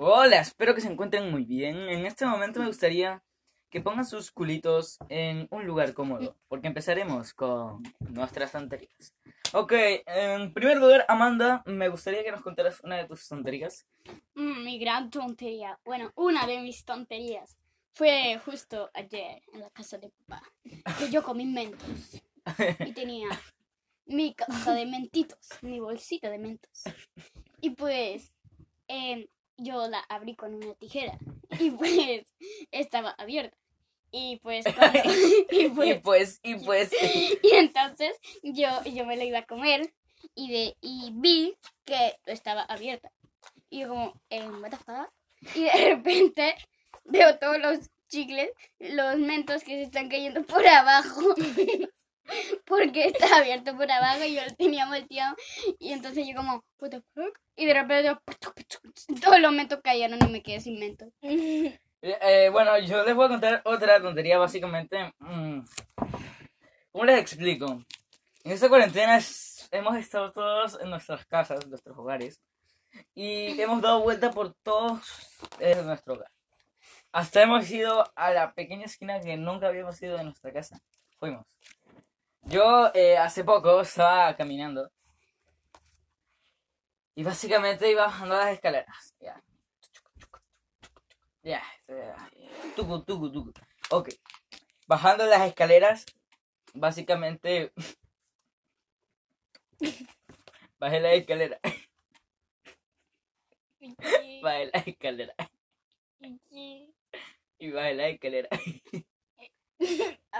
Hola, espero que se encuentren muy bien. En este momento me gustaría que pongan sus culitos en un lugar cómodo, porque empezaremos con nuestras tonterías. Ok, en primer lugar, Amanda, me gustaría que nos contaras una de tus tonterías. Mm, mi gran tontería. Bueno, una de mis tonterías fue justo ayer en la casa de papá. Que yo comí mentos. Y tenía mi caja de mentitos, mi bolsita de mentos. Y pues em, yo la abrí con una tijera. Y pues estaba abierta. Y pues, cuando- y Y pues pues, y pues, y entonces yo, yo me la iba a comer y, de, y vi que estaba abierta. Y yo como, eh, what the fuck? Y de repente veo todos los chicles, los mentos que se están cayendo por abajo. Porque está abierto por abajo y yo lo tenía volteado. Y entonces yo como, what? Y de repente todos los mentos cayeron y me quedé sin mentos. Eh, bueno, yo les voy a contar otra tontería, básicamente. mm, ¿Cómo les explico? En esta cuarentena hemos estado todos en nuestras casas, en nuestros hogares, y hemos dado vuelta por todos eh, nuestro hogar. Hasta hemos ido a la pequeña esquina que nunca habíamos ido de nuestra casa. Fuimos. Yo eh, hace poco estaba caminando y básicamente iba bajando las escaleras. Ya. Ya, ya, tucu, tucu, tucu. Ok. Bajando las escaleras, básicamente. Bajé la escalera. Bajé la escalera. Y bajé la escalera.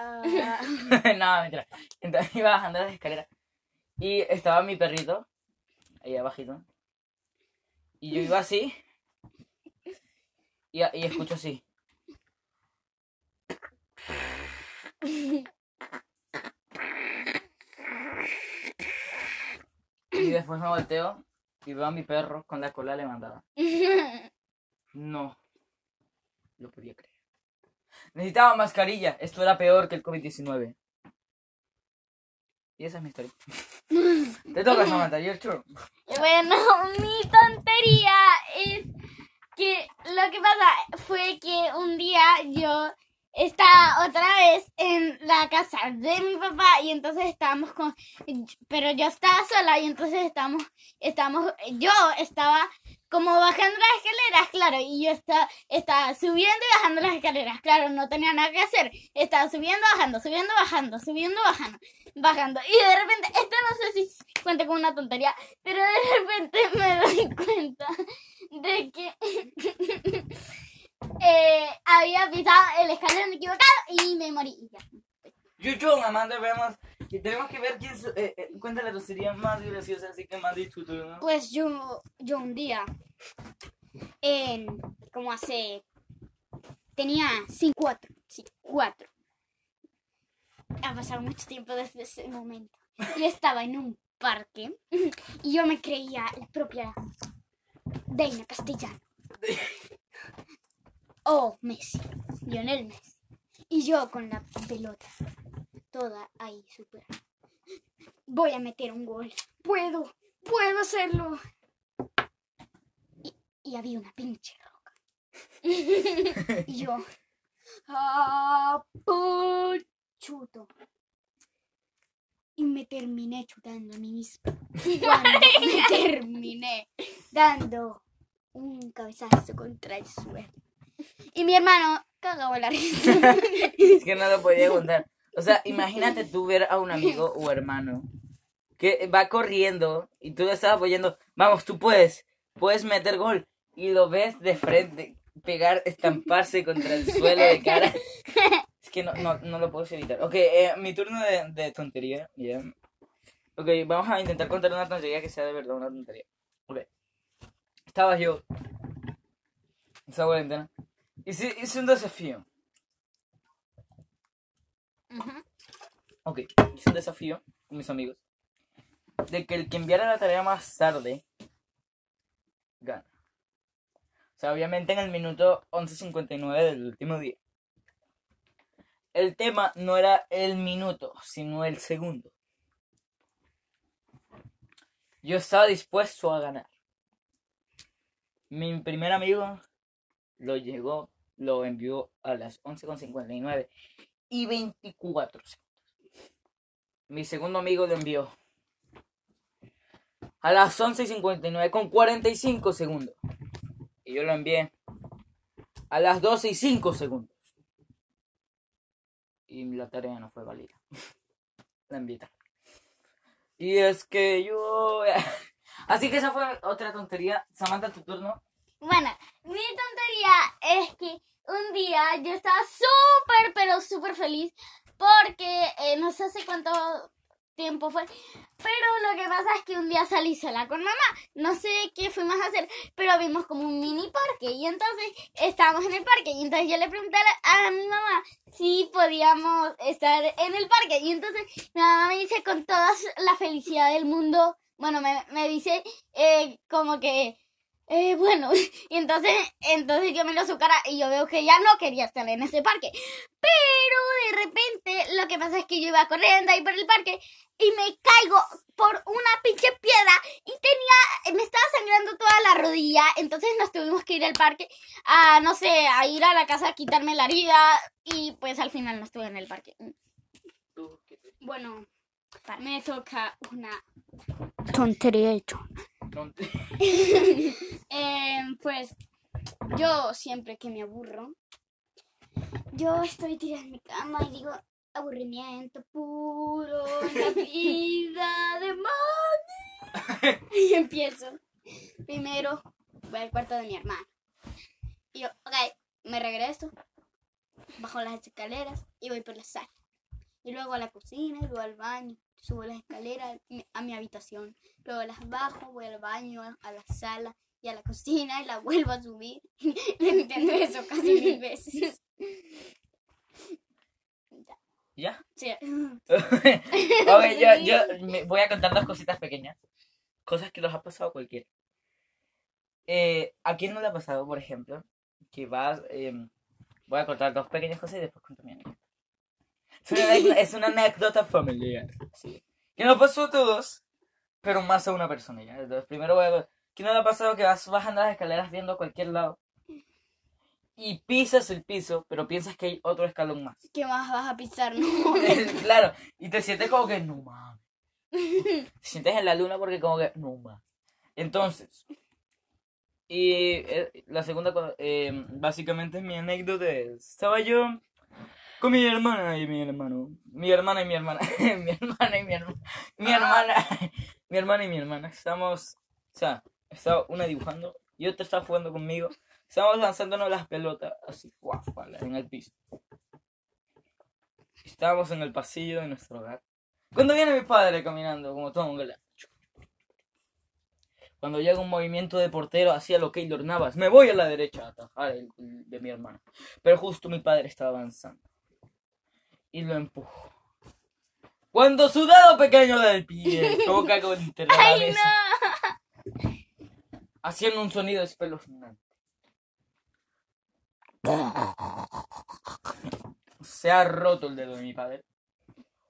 Ah, no, mentira. Entonces iba bajando las escaleras. Y estaba mi perrito. Ahí abajito. Y yo iba así. Y, y escucho así. Y después me volteo y veo a mi perro con la cola levantada. No. Lo podía creer. Necesitaba mascarilla. Esto era peor que el COVID-19. Y esa es mi historia. Te toca, Samantha. Your turn. Bueno, mi tontería es que lo que pasa fue que un día yo estaba otra vez en la casa de mi papá y entonces estábamos con pero yo estaba sola y entonces estábamos estábamos yo estaba como bajando las escaleras, claro, y yo estaba, estaba subiendo y bajando las escaleras, claro, no tenía nada que hacer, estaba subiendo, bajando, subiendo, bajando, subiendo, bajando, bajando, y de repente, esto no sé si cuenta como una tontería, pero de repente me doy cuenta de que eh, había pisado el escalón equivocado y me morí. y ya. Your turn, Amanda. Veamos. Y tenemos que ver quién eh, eh, cuenta la más graciosa. Así que, Amanda, tu turno. Pues yo, yo un día, en, como hace, tenía cinco, cuatro, sí, cuatro. Ha pasado mucho tiempo desde ese momento. Y estaba en un parque y yo me creía la propia Deina Castellano. O Messi, Lionel Messi. Y yo con la pelota, toda ahí súper. Voy a meter un gol. Puedo, puedo hacerlo. Y, y había una pinche roca. y yo, ¡ah, pu- chuto! Y me terminé chutando a mí. Cuando me terminé dando un cabezazo contra el suelo. Y mi hermano cagó la risa. Es que no lo podía contar. O sea, imagínate tú ver a un amigo o hermano que va corriendo y tú le estás apoyando. Vamos, tú puedes. Puedes meter gol. Y lo ves de frente, pegar, estamparse contra el suelo de cara. Es que no, no, no lo puedo evitar. Ok, eh, mi turno de, de tontería. ya. Ok, vamos a intentar contar una tontería que sea de verdad una tontería. Ok. Estaba yo. Esta cuarentena. Hice, hice un desafío. Ujú. Ok, hice un desafío con mis amigos. De que el que enviara la tarea más tarde gana. O sea, obviamente en el minuto 11.59 del último día. El tema no era el minuto, sino el segundo. Yo estaba dispuesto a ganar. Mi primer amigo lo llegó, lo envió a las 11.59 y 24 segundos. Mi segundo amigo lo envió a las 11.59 con 45 segundos. Y yo lo envié a las 12 y 5 segundos. Y la tarea no fue válida. la envié. Y es que yo... Así que esa fue otra tontería. Samantha, tu turno. Bueno, mi tontería es que un día yo estaba súper, pero súper feliz porque eh, no sé hace cuánto tiempo fue, pero lo que pasa es que un día salí sola con mamá, no sé qué fuimos a hacer, pero vimos como un mini parque y entonces estábamos en el parque y entonces yo le pregunté a, mi mamá si podíamos estar en el parque y entonces mi mamá me dice con toda la felicidad del mundo, bueno, me, me dice eh, como que eh, bueno, y entonces, entonces yo me lo su cara y yo veo que ya no quería estar en ese parque. Pero de repente lo que pasa es que yo iba corriendo ahí por el parque y me caigo por una pinche piedra y tenía, me estaba sangrando toda la rodilla. Entonces nos tuvimos que ir al parque a, no sé, a ir a la casa a quitarme la herida y pues al final no estuve en el parque. Bueno, me toca una tontería hecho. Eh, pues yo siempre que me aburro, yo estoy tirada en mi cama y digo aburrimiento puro en la vida de mami. Y empiezo. Primero voy al cuarto de mi hermano. Y yo, ok, me regreso, bajo las escaleras y voy por la sala. Y luego a la cocina, y luego al baño, subo las escaleras a mi habitación. Luego las bajo, voy al baño, a la sala y a la cocina y la vuelvo a subir. Entiendo eso casi mil veces. ¿Ya? Sí. ok, yo, yo me voy a contar dos cositas pequeñas. Cosas que los ha pasado a cualquiera. Eh, ¿A quién no le ha pasado, por ejemplo, que vas... em, voy a contar dos pequeñas cosas y después cuento mi anécdota. Es una anécdota, es una anécdota familiar. Sí. Que nos pasó a todos, pero más a una persona. ¿ya? Entonces, primero voy a... ¿Quién no le ha pasado que vas bajando las escaleras viendo a cualquier lado? Y pisas el piso, pero piensas que hay otro escalón más. ¿Qué más vas a pisar? No. claro, y te sientes como que no mames. Te sientes en la luna porque como que no mames. Entonces, y eh, la segunda cosa, eh, básicamente mi anécdota es, estaba yo con mi hermana y mi hermano, mi hermana y mi hermana, mi hermana y mi hermana, mi hermana, mi hermana y mi hermana, estamos, o sea, estaba una dibujando y otra estaba jugando conmigo, estábamos lanzándonos las pelotas así, guafala, en el piso. Estábamos en el pasillo de nuestro hogar. Cuando viene mi padre caminando, como todo un. Cuando llega un movimiento de portero hacia lo Keylor Navas, me voy a la derecha a atajar el de mi hermano. Pero justo mi padre estaba avanzando. Y lo empujo. Cuando su dedo pequeño del pie toca contra la ¡Ay, mesa, no! haciendo un sonido espeluznante. Se ha roto el dedo de mi padre.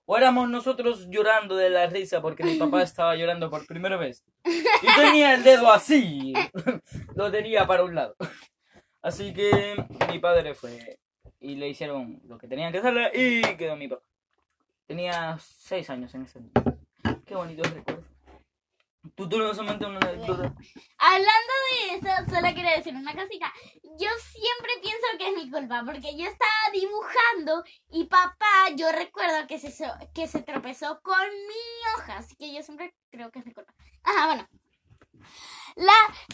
O éramos nosotros llorando de la risa porque mi papá estaba llorando por primera vez. Y tenía el dedo así. Lo tenía para un lado. Así que mi padre fue y le hicieron lo que tenían que hacerle y quedó mi papá. Tenía seis años en ese momento. Qué bonito recuerdo. Tu turno solamente una anécdota. Hablando de eso, solo quiero decir una cosita. Yo siempre pienso que es mi culpa, porque yo estaba dibujando y papá, yo recuerdo que se, que se tropezó con mi hoja, así que yo siempre creo que es mi culpa. Ajá, bueno. La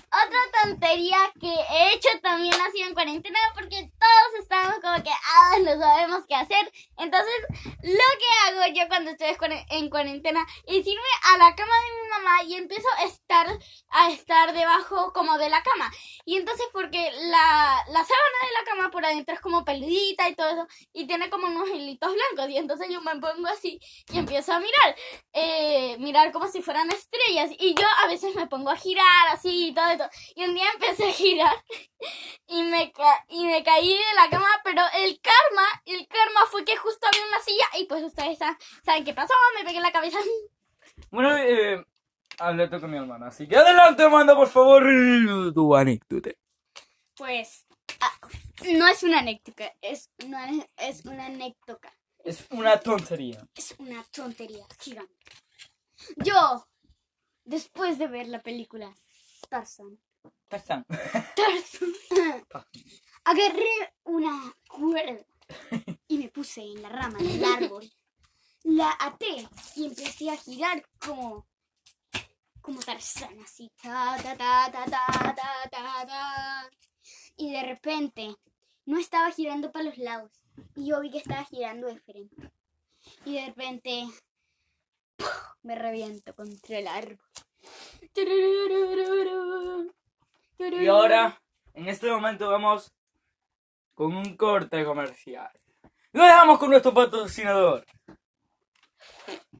otra tontería que he hecho también ha sido en cuarentena porque todos estamos como que, ah, no sabemos qué hacer. Entonces, lo que hago yo cuando estoy en cuarentena es irme a la cama de mi mamá y empiezo a estar, a estar debajo como de la cama. Y entonces porque la, la sábana de la cama por adentro es como peludita y todo eso y tiene como unos hilitos blancos. Y entonces yo me pongo así y empiezo a mirar, eh, mirar como si fueran estrellas. Y yo a veces me pongo a girar así y todo eso. Y un día empecé a girar y me, ca- y me caí de la cama, pero el karma, el karma fue que justo había una silla y pues ustedes sa- saben qué pasó, me pegué en la cabeza. Bueno, eh, Hable tú con mi hermana. Así que adelante, Amanda, por favor, tu anécdota. Pues ah, no es una anécdota, es una, es una anécdota. Es una tontería. Es una tontería gigante. Yo, después de ver la película Tarzan, Tarzán. Tarzan, agarré una cuerda y me puse en la rama del árbol. La até y empecé a girar como como Tarzán, así. Ta, ta, ta, ta, ta, ta, ta, ta. Y de repente no estaba girando para los lados. Y yo vi que estaba girando de frente. Y de repente ¡puf! me reviento contra el árbol. Y ahora, en este momento, vamos con un corte comercial. Lo dejamos con nuestro patrocinador.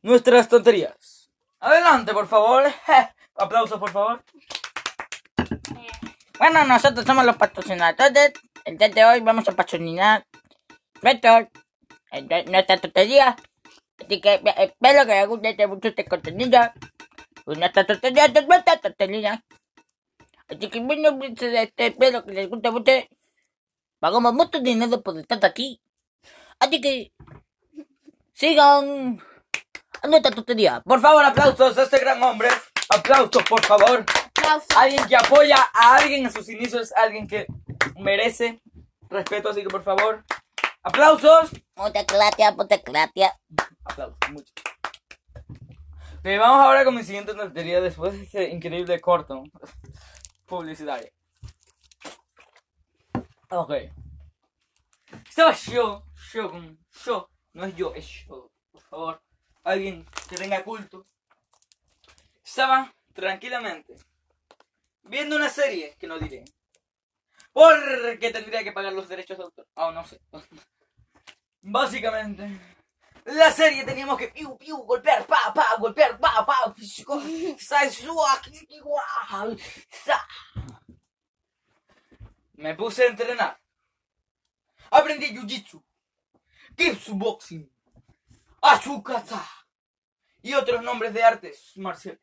Nuestras tonterías. Adelante, por favor. Aplausos, por favor. Bueno, nosotros somos los patrocinadores. El día de hoy vamos a patrocinar nuestro, nuestra tontería. Así que espero que les guste mucho este contenido. Nuestra tontería. Así que bueno, pues, este, espero que les guste mucho. Pagamos mucho dinero por estar aquí. Así que sigan a nuestra tontería. Por favor, aplausos a este gran hombre. Aplausos, por favor. Aplausos. Alguien que apoya a alguien en sus inicios, alguien que merece respeto, así que por favor, aplausos. Muchas gracias, muchas gracias. Aplausos, mucho. Ok, vamos ahora con mi siguiente tontería después de este increíble corto publicitario. Ok. Estaba yo, yo, yo, no es yo, es yo, por favor. Alguien que tenga culto. Estaba tranquilamente viendo una serie que no diré. Porque tendría que pagar los derechos de autor. Oh, no sé. Básicamente, la serie teníamos que piu, piu, golpear, pa, pa, golpear, pa, pa. Me puse a entrenar. Aprendí jiu-jitsu, kickboxing, achukata y otros nombres de artes marciales.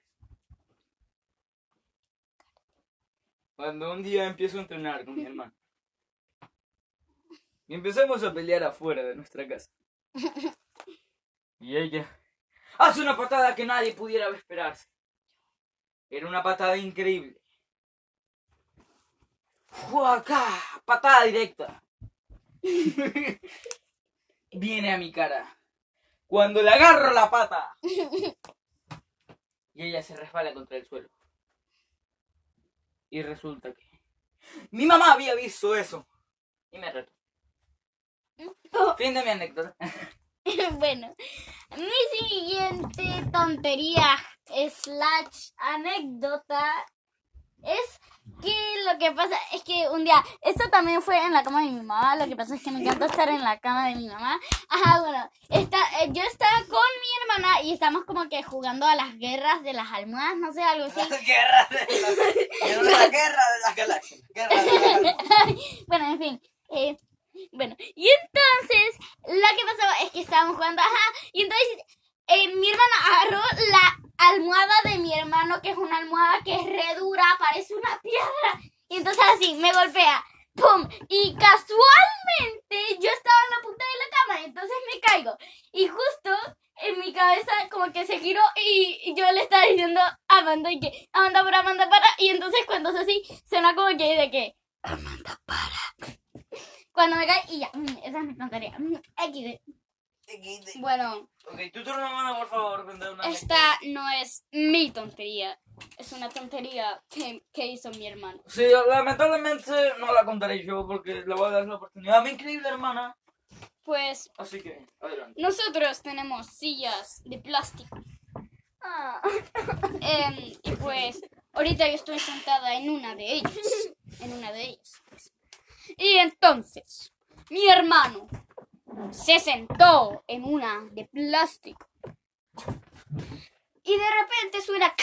Cuando un día empiezo a entrenar con mi hermano. Y empezamos a pelear afuera de nuestra casa. Y ella hace una patada que nadie pudiera esperarse. Era una patada increíble. ¡Fuaca! Patada directa. Viene a mi cara. Cuando le agarro la pata. Y ella se resbala contra el suelo. Y resulta que mi mamá había visto eso. Y me retó. Fin de mi anécdota. bueno, mi siguiente tontería slash anécdota es que lo que pasa es que un día, esto también fue en la cama de mi mamá, lo que pasa es que me encanta estar en la cama de mi mamá. Ajá, bueno, está, eh, yo estaba con mi hermana y estamos como que jugando a las guerras de las almohadas, no sé, algo así. guerra de la, guerra las galaxias. Guerra de las galaxias. bueno, en fin. eh, bueno, y entonces lo que pasaba es que estábamos jugando, ajá, y entonces eh, mi hermana agarró la almohada de mi hermano, que es una almohada que es re dura, parece una piedra, y entonces así me golpea, ¡pum! Y casualmente yo estaba en la punta de la cama, entonces me caigo, y justo en mi cabeza como que se giró y yo le estaba diciendo a Amanda y que Amanda para, Amanda para, y entonces cuando es así, suena como que de que Amanda, para. Cuando me cae y ya, mm, esa es mi tontería. Mm, XD. Bueno, Ok, tu turno, hermano, por favor, una esta no es mi tontería. Es una tontería que, que hizo mi hermano. Sí, lamentablemente no la contaré yo porque le voy a dar la oportunidad a mi increíble hermana. Pues Así que, adelante. nosotros tenemos sillas de plástico. Ah. Em, y pues ahorita yo estoy sentada en una de ellas. En una de ellas. Y entonces, mi hermano se sentó en una de plástico. Y de repente suena...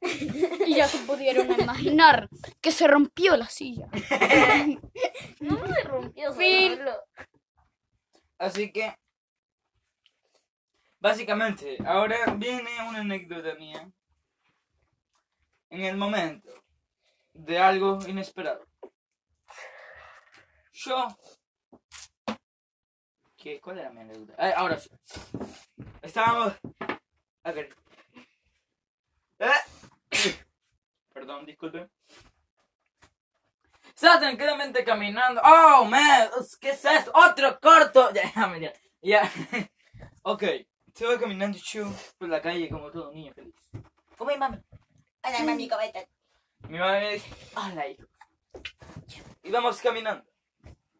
Y ya se pudieron imaginar que se rompió la silla. No me rompió Fin. solo. Así que, básicamente, ahora viene una anécdota mía en el momento de algo inesperado. Yo... ¿Qué? ¿Cuál era mi anécdota? Ah, ahora sí. Estábamos... A ver. Eh. Perdón, disculpen. Estaba tranquilamente caminando. ¡Oh, man! ¿Qué es esto? ¡Otro corto! Ya, ya, ya. ok. Estaba caminando yo por la calle como todo niño feliz. Como mi mami. Hola, mami, ¿cómo estás? Mi mamá me dice, hola hijo. Íbamos caminando.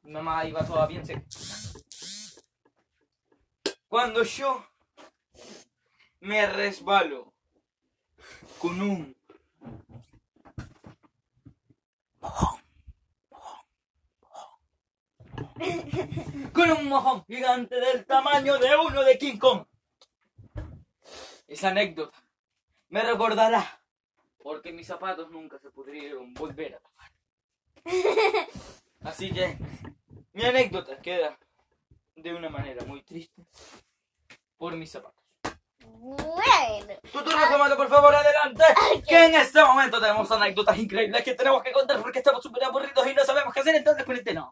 Mamá iba toda bien seca. Cuando yo me resbalo con un con un mojón gigante del tamaño de uno de King Kong. Esa anécdota me recordará porque mis zapatos nunca se pudieron volver a tapar. Así que mi anécdota queda de una manera muy triste por mis zapatos. Bueno, Tu turno, Samantha, por favor, adelante. Que en este momento tenemos anécdotas increíbles que tenemos que contar porque estamos súper aburridos y no sabemos qué hacer, entonces cuéntenos.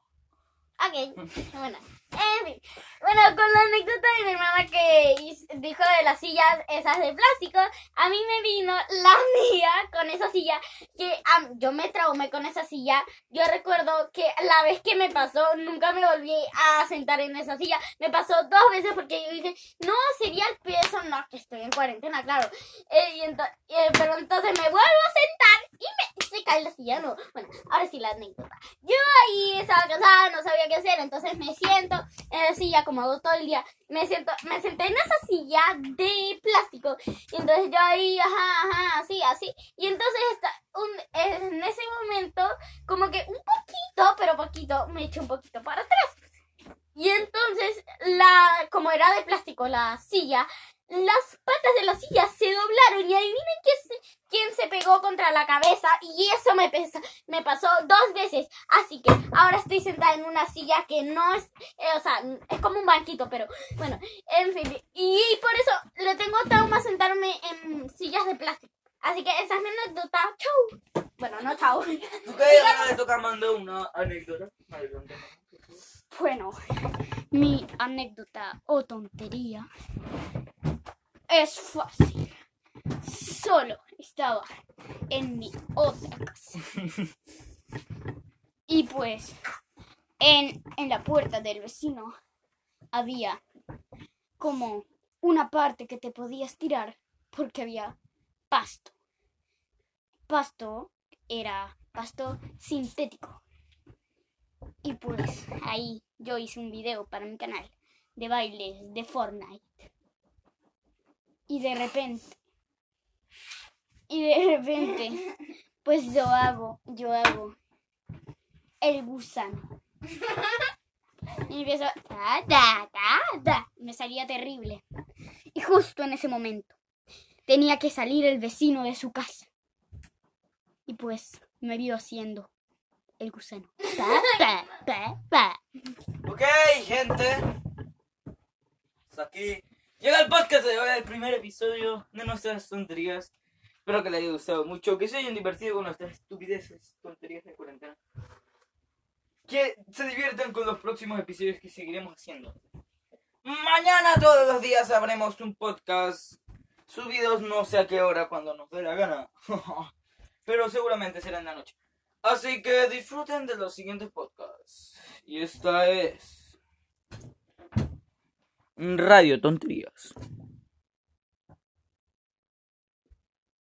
ok. Bueno, fin. Bueno, con la anécdota de mi hermana que dijo de las sillas esas de plástico, a mí me vino la mía con esa silla que am, yo me traumé con esa silla. Yo recuerdo que la vez que me pasó, nunca me volví a sentar en esa silla. Me pasó dos veces porque yo dije, no, sería el peso, no, que estoy en cuarentena, claro. Eh, y ento- eh, pero entonces me vuelvo a sentar y me se cae la silla, no. Bueno, ahora sí la anécdota. Yo ahí estaba cansada, no sabía qué hacer, entonces me siento en la silla como todo el día. Me siento, me senté en esa silla de plástico y entonces yo ahí, ajá, ajá, así, así. Y entonces está en ese momento como que un poquito, pero poquito, me eché un poquito para atrás. Y entonces la, como era de plástico la silla, las patas de la silla se doblaron y adivinen quién se, quién se pegó contra la cabeza y eso me, pesa- me pasó dos veces. Así que ahora estoy sentada en una silla que no es, eh, o sea, es como un banquito, pero bueno, en fin. Y por eso le tengo trauma sentarme en sillas de plástico. Así que esa es mi anécdota. Chau. Bueno, no chau. Le toca mandar una anécdota. Bueno, mi anécdota o tontería es fácil. Solo estaba en mi otra casa. Y pues, en, en la puerta del vecino había como una parte que te podías tirar porque había pasto. Pasto era pasto sintético. Y pues ahí yo hice un video para mi canal de bailes de Fortnite. Y de repente, y de repente, pues yo hago, yo hago el gusano. Y empiezo, ta. Me salía terrible. Y justo en ese momento tenía que salir el vecino de su casa. Y pues me vio haciendo el gusano. Pa, pa, pa. Ok, gente. Aquí llega el podcast de hoy, el primer episodio de nuestras tonterías. Espero que les haya gustado mucho, que se hayan divertido con nuestras estupideces, tonterías de cuarentena. Que se diviertan con los próximos episodios que seguiremos haciendo. Mañana todos los días habremos un podcast subidos no sé a qué hora cuando nos dé la gana. Pero seguramente será en la noche. Así que disfruten de los siguientes podcasts. Y esta es... Radio Tonterías.